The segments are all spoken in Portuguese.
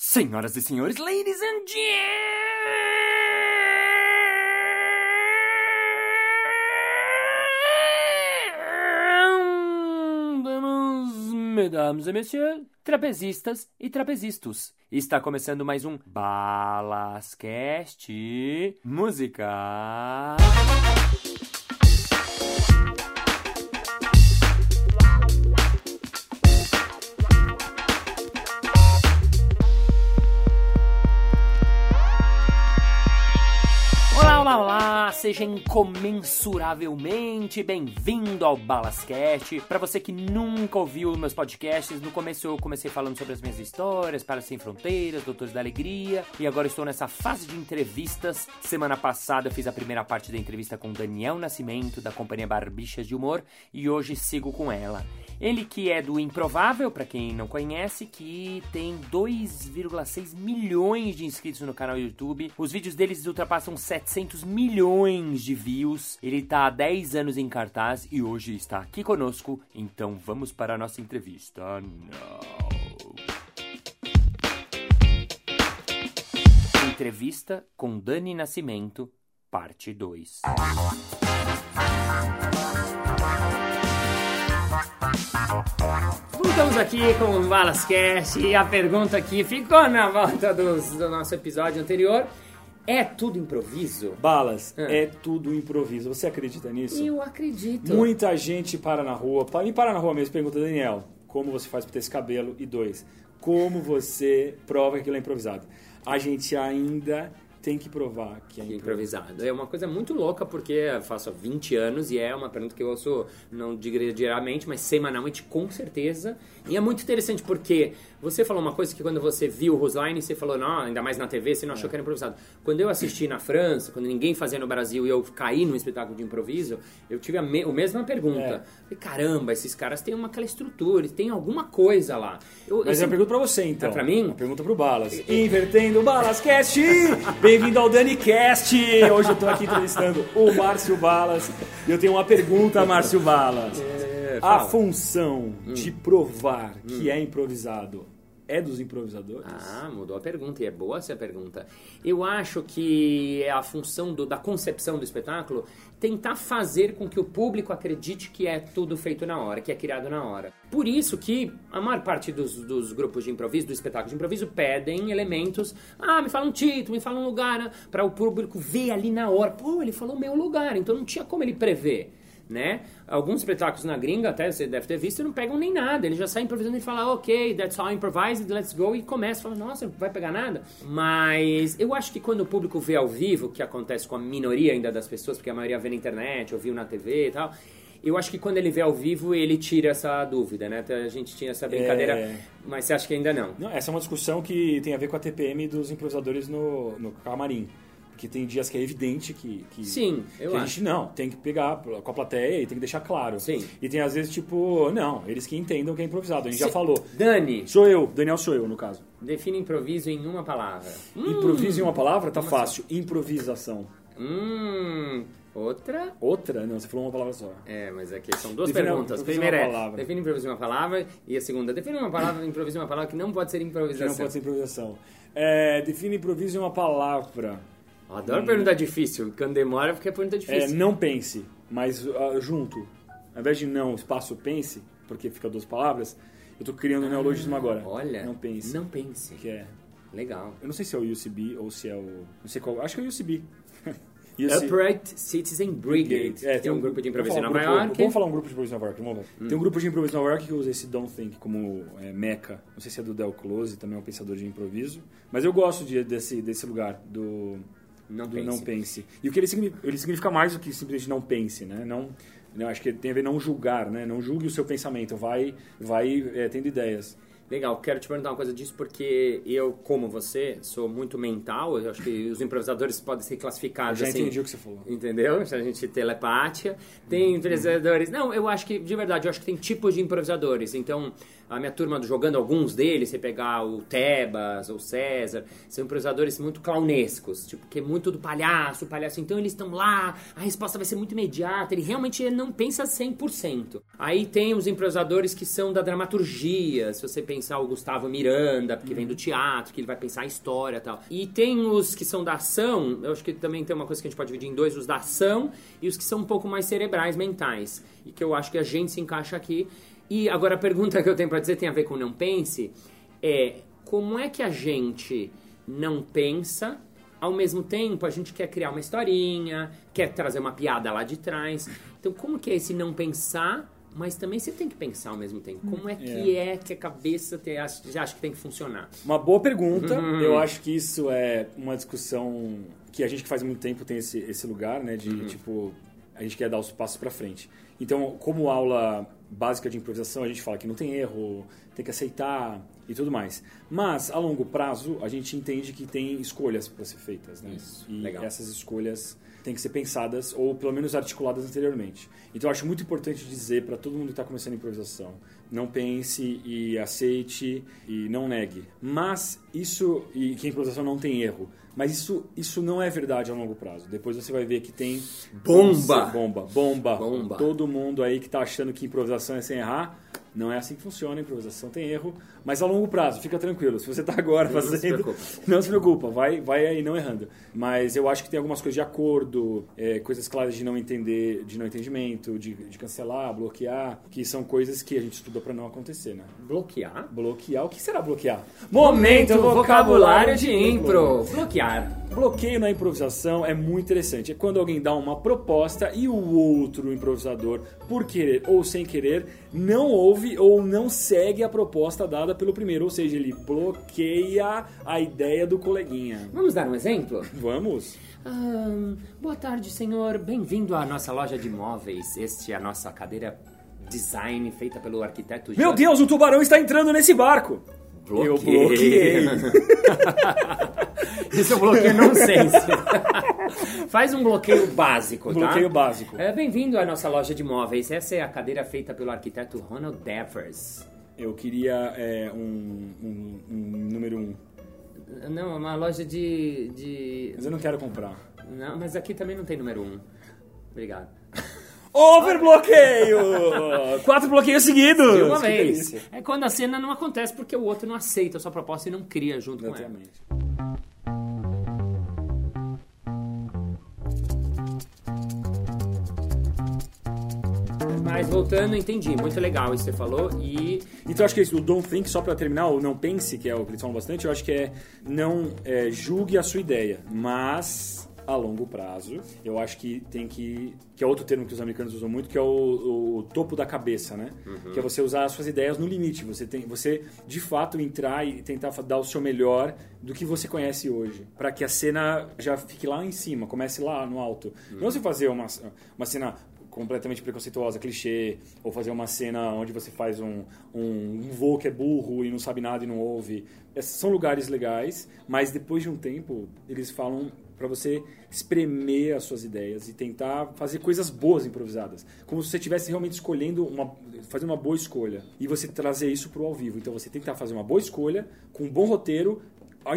Senhoras e senhores, ladies and gentlemen, mesdames et messieurs, trapezistas e trapezistas. Está começando mais um Balascast Música. Seja incomensuravelmente bem-vindo ao Balascast. Para você que nunca ouviu meus podcasts, no começo eu comecei falando sobre as minhas histórias, Para Sem Fronteiras, Doutores da Alegria, e agora estou nessa fase de entrevistas. Semana passada eu fiz a primeira parte da entrevista com Daniel Nascimento, da companhia Barbichas de Humor, e hoje sigo com ela. Ele que é do Improvável, para quem não conhece, que tem 2,6 milhões de inscritos no canal YouTube. Os vídeos deles ultrapassam 700 milhões de views. Ele tá há 10 anos em cartaz e hoje está aqui conosco. Então vamos para a nossa entrevista. Entrevista com Dani Nascimento, parte 2. Voltamos aqui com o Balascast e a pergunta aqui ficou na volta dos- do nosso episódio anterior. É tudo improviso? Balas, Ah. é tudo improviso. Você acredita nisso? Eu acredito. Muita gente para na rua, me para na rua mesmo, pergunta, Daniel, como você faz para ter esse cabelo? E dois, como você prova que aquilo é improvisado? A gente ainda tem que provar que é Que improvisado. Improvisado. É uma coisa muito louca porque eu faço há 20 anos e é uma pergunta que eu ouço, não diria diariamente, mas semanalmente com certeza. E é muito interessante porque você falou uma coisa que quando você viu o Roseline, você falou, não, ainda mais na TV, você não achou que era improvisado. Quando eu assisti na França, quando ninguém fazia no Brasil e eu caí num espetáculo de improviso, eu tive a, me a mesma pergunta. É. Falei, caramba, esses caras têm uma aquela estrutura, eles têm alguma coisa lá. Eu, Mas é uma sempre- pergunta pra você, então. É pra mim? Uma pergunta pro Balas. Invertendo o Balascast! Bem-vindo ao DaniCast! Hoje eu tô aqui entrevistando o Márcio Balas. E eu tenho uma pergunta, Márcio Balas. É, A fala. função de provar que é improvisado é dos improvisadores? Ah, mudou a pergunta, e é boa essa pergunta. Eu acho que é a função do- da concepção do espetáculo tentar fazer com que o público acredite que é tudo feito na hora, que é criado na hora. Por isso que a maior parte dos, dos grupos de improviso, do espetáculo de improviso, pedem elementos. Ah, me fala um título, me fala um lugar, para o público ver ali na hora. Pô, ele falou meu lugar, então não tinha como ele prever né? Alguns espetáculos na gringa, até você deve ter visto, não pegam nem nada. Ele já sai improvisando e fala, ok, that's all improvised, let's go, e começa, fala, nossa, não vai pegar nada. Mas eu acho que quando o público vê ao vivo, que acontece com a minoria ainda das pessoas, porque a maioria vê na internet, ou viu na TV e tal, eu acho que quando ele vê ao vivo, ele tira essa dúvida, né? A gente tinha essa brincadeira, É. mas você acha que ainda não? Não, essa é uma discussão que tem a ver com a TPM dos improvisadores no, no camarim. Porque tem dias que é evidente que, que, Sim, eu que a acho. gente não, tem que pegar com a plateia e tem que deixar claro. Sim. E tem às vezes tipo, não, eles que entendam que é improvisado. A gente já falou. Dani, Sou eu, Daniel sou eu, no caso. define improviso em uma palavra. Hum, Improviso em uma palavra, tá fácil. Improvisação. hum, outra? Outra? Não, você falou uma palavra só. É, mas aqui são duas Define perguntas. improviso Primeira é, palavra. define improviso em uma palavra. E a segunda, define uma palavra, improviso em uma palavra que não pode ser Que improvisação. não pode ser improvisação. É, define improviso em uma palavra. Eu Adoro pergunta difícil. Quando demora, porque é pergunta É, difícil. não pense, mas ah, junto. Ao invés de não, espaço pense, porque fica duas palavras, eu tô criando um neologismo agora. Olha, Não pense. Não pense. Que é. Legal. Eu não sei se é o UCB ou se é o. Não sei qual. Acho que é o UCB. UC Upright Citizen Brigade. É, que é um grupo de improviso em Nova um grupo- York. Vamos falar um grupo de improviso em Nova York, vamos lá. Hum. Tem um grupo de improviso em Nova York que usa esse Don't Think como é, meca. Não sei se é do Del Close, também é um pensador de improviso. Mas eu gosto de- desse, desse lugar, do, Não do pense. não pense. E o que ele significa, ele significa mais do que simplesmente não pense, né? Não, não, acho que tem a ver não julgar, né? Não julgue o seu pensamento, vai, vai é, tendo ideias. Legal, quero te perguntar uma coisa disso porque eu, como você, sou muito mental. Eu acho que os improvisadores podem ser Eu classificados já assim. entendi o que você falou. Entendeu? A gente telepátia. Tem improvisadores. Não, eu acho que, de verdade, eu acho que tem tipos de improvisadores. Então, a minha turma jogando alguns deles, você pegar o Tebas, o César, são improvisadores muito clownescos, tipo, que é muito do palhaço, o palhaço, então eles estão lá, a resposta vai ser muito imediata, ele realmente não pensa 100%. Aí tem os improvisadores que são da dramaturgia, se você pensar o Gustavo Miranda, que vem do teatro, que ele vai pensar a história e tal. E tem os que são da ação, eu acho que também tem uma coisa que a gente pode dividir em dois, os da ação e os que são um pouco mais cerebrais, mentais. E que eu acho que a gente se encaixa aqui. E agora a pergunta que eu tenho para dizer tem a ver com não pense, é como é que a gente não pensa ao mesmo tempo a gente quer criar uma historinha, quer trazer uma piada lá de trás. Então como que é esse não pensar mas também você tem que pensar ao mesmo tempo. Como é que é, é que a cabeça te, já acha que tem que funcionar? Uma boa pergunta. Uhum. Eu acho que isso é uma discussão que a gente que faz muito tempo tem esse, esse lugar, né? De, uhum. tipo, a gente quer dar os passos para frente. Então, como aula básica de improvisação, a gente fala que não tem erro, tem que aceitar e tudo mais. Mas, a longo prazo, a gente entende que tem escolhas para ser feitas, né? Isso, e legal. essas escolhas têm que ser pensadas ou pelo menos articuladas anteriormente. Então eu acho muito importante dizer para todo mundo que está começando improvisação, não pense e aceite e não negue. Mas isso e que a improvisação não tem erro, mas isso isso não é verdade a longo prazo. Depois você vai ver que tem bomba, bomba, bomba, bomba. Todo mundo aí que está achando que improvisação é sem errar, não é assim que funciona, a improvisação tem erro, mas a longo prazo, fica tranquilo. Se você está agora fazendo, não se preocupa, não se preocupa vai, vai aí não errando. Mas eu acho que tem algumas coisas de acordo, é, coisas claras de não entender, de não entendimento, de, de cancelar, bloquear, que são coisas que a gente estuda para não acontecer, né? Bloquear? Bloquear, o que será bloquear? Momento vocabulário de impro. Bloquear. Bloqueio na improvisação é muito interessante. É quando alguém dá uma proposta e o outro improvisador, por querer ou sem querer, não ouve ou não segue a proposta dada pelo primeiro. Ou seja, ele bloqueia a ideia do coleguinha. Vamos dar um exemplo? Vamos. boa tarde, senhor. Bem-vindo à nossa loja de móveis. Este é a nossa cadeira design feita pelo arquiteto. Meu Deus, o tubarão está entrando nesse barco. Bloqueei. Eu bloqueei. Isso é um bloqueio nonsense. Faz um bloqueio básico, tá? Bloqueio básico. É, Bem-vindo à nossa loja de móveis. Essa é a cadeira feita pelo arquiteto Ronald Devers. Eu queria é, um, um, um, número um. Não, uma loja de, de... Mas eu não quero comprar. Não, mas aqui também não tem número um. Obrigado. Overbloqueio! Quatro bloqueios seguidos! De uma vez. É quando a cena não acontece porque o outro não aceita a sua proposta e não cria junto Exatamente. com ela. Mas voltando, entendi. Muito legal isso que você falou. E. Então acho que é o don't think, só para terminar, o não pense, que é o que eles falam bastante, eu acho que é não é, julgue a sua ideia, mas a longo prazo. Eu acho que tem que. que é outro termo que os americanos usam muito, que é o, o topo da cabeça, né? Uhum. Que é você usar as suas ideias no limite. Você tem, você de fato entrar e tentar dar o seu melhor do que você conhece hoje, para que a cena já fique lá em cima, comece lá no alto. Uhum. Não você fazer uma, uma cena completamente preconceituosa, clichê, ou fazer uma cena onde você faz um, um, um voo que é burro e não sabe nada e não ouve. Esses são lugares legais, mas depois de um tempo eles falam para você espremer as suas ideias e tentar fazer coisas boas improvisadas, como se você estivesse realmente escolhendo uma fazer uma boa escolha e você trazer isso para o ao vivo. Então você tentar fazer uma boa escolha com um bom roteiro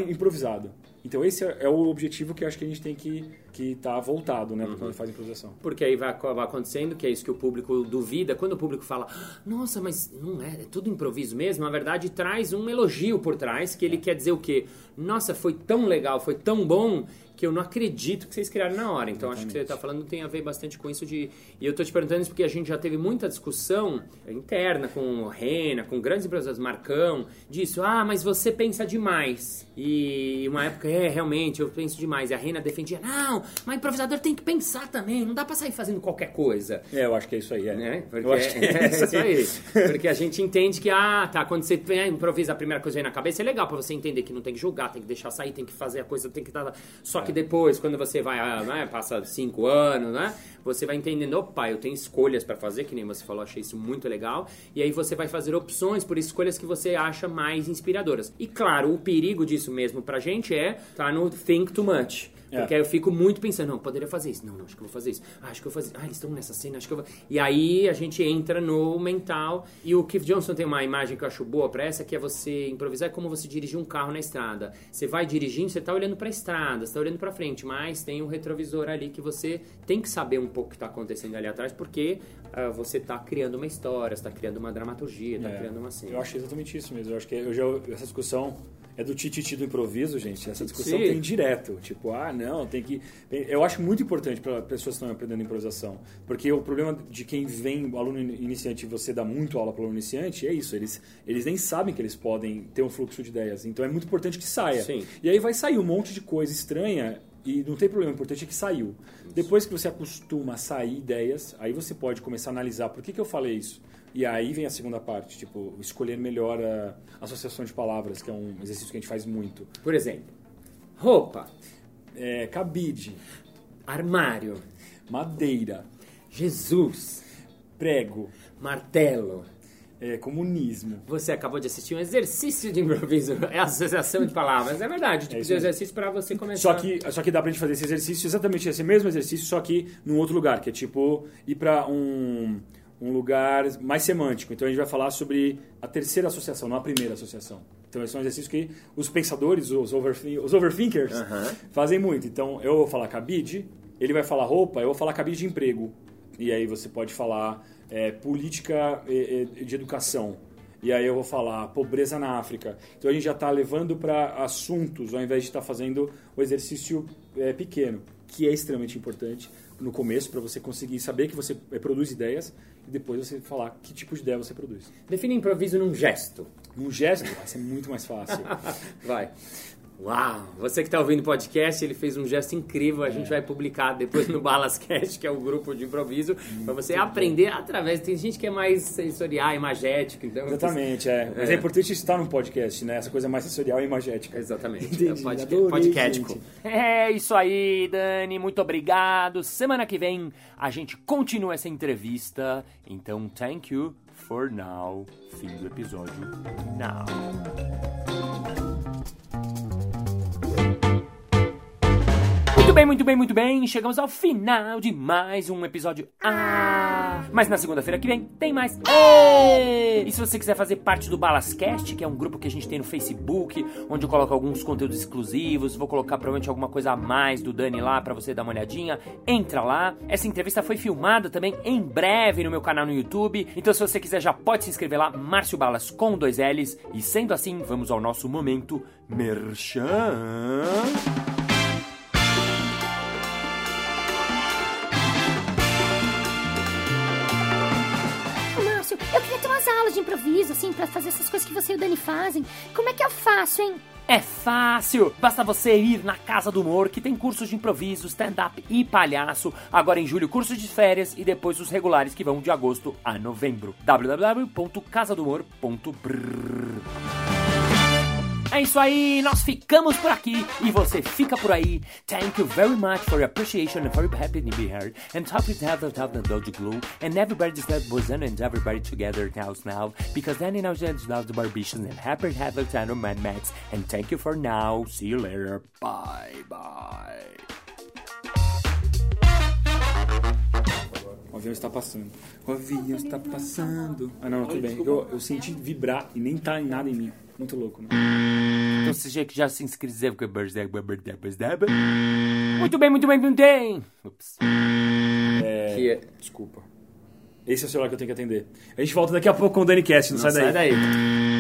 improvisado. Então esse é, é o objetivo que eu acho que a gente tem que que está voltado, né, uhum. quando faz improvisação. Porque aí vai acabar acontecendo que é isso que o público duvida. Quando o público fala, nossa, mas não é, é tudo improviso mesmo, na verdade traz um elogio por trás, que ele quer dizer o quê? Nossa, foi tão legal, foi tão bom que eu não acredito que vocês criaram na hora. Então Exatamente. acho que você está falando tem a ver bastante com isso de. E eu estou te perguntando isso porque a gente já teve muita discussão interna com o Rena, com grandes empresas, Marcão, disso. Ah, mas você pensa demais. E uma época, é, realmente, eu penso demais. E a Rena defendia, não, mas improvisador tem que pensar também, não dá pra sair fazendo qualquer coisa. É, eu acho que é isso aí, é. Né? Porque eu acho que é, é isso aí. Porque a gente entende que, ah, tá, quando você improvisa a primeira coisa aí na cabeça, é legal pra você entender que não tem que julgar, tem que deixar sair, tem que fazer a coisa, tem que dar. Só que depois, quando você vai, ah, né, passa cinco anos, né? Você vai entendendo, opa, eu tenho escolhas para fazer, que nem você falou, achei isso muito legal. E aí você vai fazer opções por escolhas que você acha mais inspiradoras. E claro, o perigo disso mesmo pra gente é tá no think too much. É. Porque aí eu fico muito pensando, não, poderia fazer isso. Não, não, acho que eu vou fazer isso. Ah, acho que eu vou fazer. Ah, eles estão nessa cena, acho que eu vou. E aí a gente entra no mental. E o Keith Johnson tem uma imagem que eu acho boa pra essa, que é você improvisar é como você dirigir um carro na estrada. Você vai dirigindo, você tá olhando pra estrada, você tá olhando pra frente, mas tem um retrovisor ali que você tem que saber um pouco o que tá acontecendo ali atrás, porque ah, você tá criando uma história, você tá criando uma dramaturgia, tá É. criando uma cena. Eu acho exatamente isso mesmo. Eu acho que eu já, essa discussão é do tititi do improviso, gente. Essa discussão Sim. tem direto. Tipo, ah, não, tem que. Eu acho muito importante para pessoas que estão aprendendo improvisação. Porque o problema de quem vem, aluno in- iniciante, e você dá muito aula para o aluno iniciante, é isso. Eles, eles nem sabem que eles podem ter um fluxo de ideias. Então é muito importante que saia. Sim. E aí vai sair um monte de coisa estranha e não tem problema, o importante é que saiu. Depois que você acostuma a sair ideias, aí você pode começar a analisar por que, que eu falei isso. E aí vem a segunda parte, tipo, escolher melhor a associação de palavras, que é um exercício que a gente faz muito. Por exemplo, roupa, É, cabide, armário, madeira, Jesus, prego, martelo. É, comunismo. Você acabou de assistir um exercício de improviso, é associação de palavras, é verdade, tipo isso de exercício para você começar. Só que, só que dá pra gente fazer esse exercício, exatamente esse mesmo exercício, só que num outro lugar, que é tipo ir pra um, um lugar mais semântico. Então a gente vai falar sobre a terceira associação, não a primeira associação. Então esse é um exercício que os pensadores, os, overthink, os overthinkers, fazem muito. Então eu vou falar cabide, ele vai falar roupa, eu vou falar cabide de emprego. E aí você pode falar é, política eh, eh, de educação. E aí eu vou falar pobreza na África. Então a gente já está levando para assuntos, ao invés de estar fazendo o exercício eh, pequeno, que é extremamente importante no começo para você conseguir saber que você eh, produz ideias e depois você falar que tipo de ideia você produz. Define improviso num gesto. Num gesto vai ser muito mais fácil. Vai. Uau! Você que está ouvindo o podcast, ele fez um gesto incrível. A É. gente vai publicar depois no Balascast, que é o grupo de improviso, para você aprender através. Tem gente que é mais sensorial, imagética, então. Exatamente, é. Mas é. É. importante estar num podcast, né? Essa coisa mais sensorial e imagética. Exatamente. Entendi, É podca- adorei. É isso aí, Dani. Muito obrigado. Semana que vem a gente continua essa entrevista. Então, thank you for now. Fim do episódio. Now. Bem, muito bem, muito bem. Chegamos ao final de mais um episódio. Ah! Mas na segunda-feira que vem tem mais. Ê! E se você quiser fazer parte do Balascast, que é um grupo que a gente tem no Facebook, onde eu coloco alguns conteúdos exclusivos, vou colocar provavelmente alguma coisa a mais do Dani lá pra você dar uma olhadinha, entra lá. Essa entrevista foi filmada também em breve no meu canal no YouTube. Então se você quiser já pode se inscrever lá, Márcio Balas com dois L's. E sendo assim, vamos ao nosso momento Merchan. Assim, pra fazer essas coisas que você e o Dani fazem. Como é que eu faço, hein? É fácil! Basta você ir na Casa do Humor, que tem cursos de improviso, stand-up e palhaço. Agora em julho, cursos de férias e depois os regulares que vão de agosto a novembro. www.casadohumor.brrr é isso aí, nós ficamos por aqui e você fica por aí. Thank you very much for your appreciation and very happy to be here. And happy to have the top and dojo glue. And everybody's that in and everybody together now now. Because then you know that's now the barbichans and happy have the channel Mad Max. And thank you for now. See you later. Bye bye. Avião está passando. O avião está passando. Ah, não, tudo bem. Eu, eu senti vibrar e nem tá em nada em mim. Muito louco, né? Então você já- que já se inscreveu com Muito bem, muito bem, muito bem. Ups. É, Que é- Desculpa. Esse é o celular que eu tenho que atender. A gente volta daqui a pouco com o Dani Cast, não, Não sai daí. sai daí.